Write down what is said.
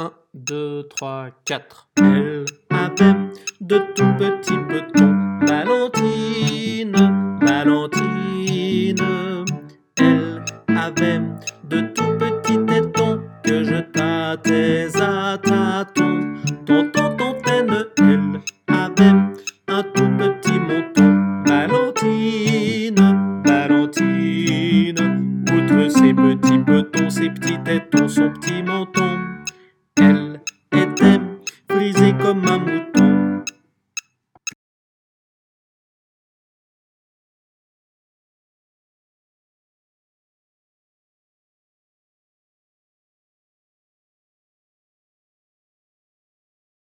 1, 2, 3, 4. Elle avait de tout petits petons. Valentine, Valentine. Elle avait de tout petits tétons que je tâtais à tâtons. Tonton, tontaine, elle avait un tout petit menton. Valentine, Valentine. Outre ses petits petons, ses petits tétons, son petit menton brisé comme un mouton.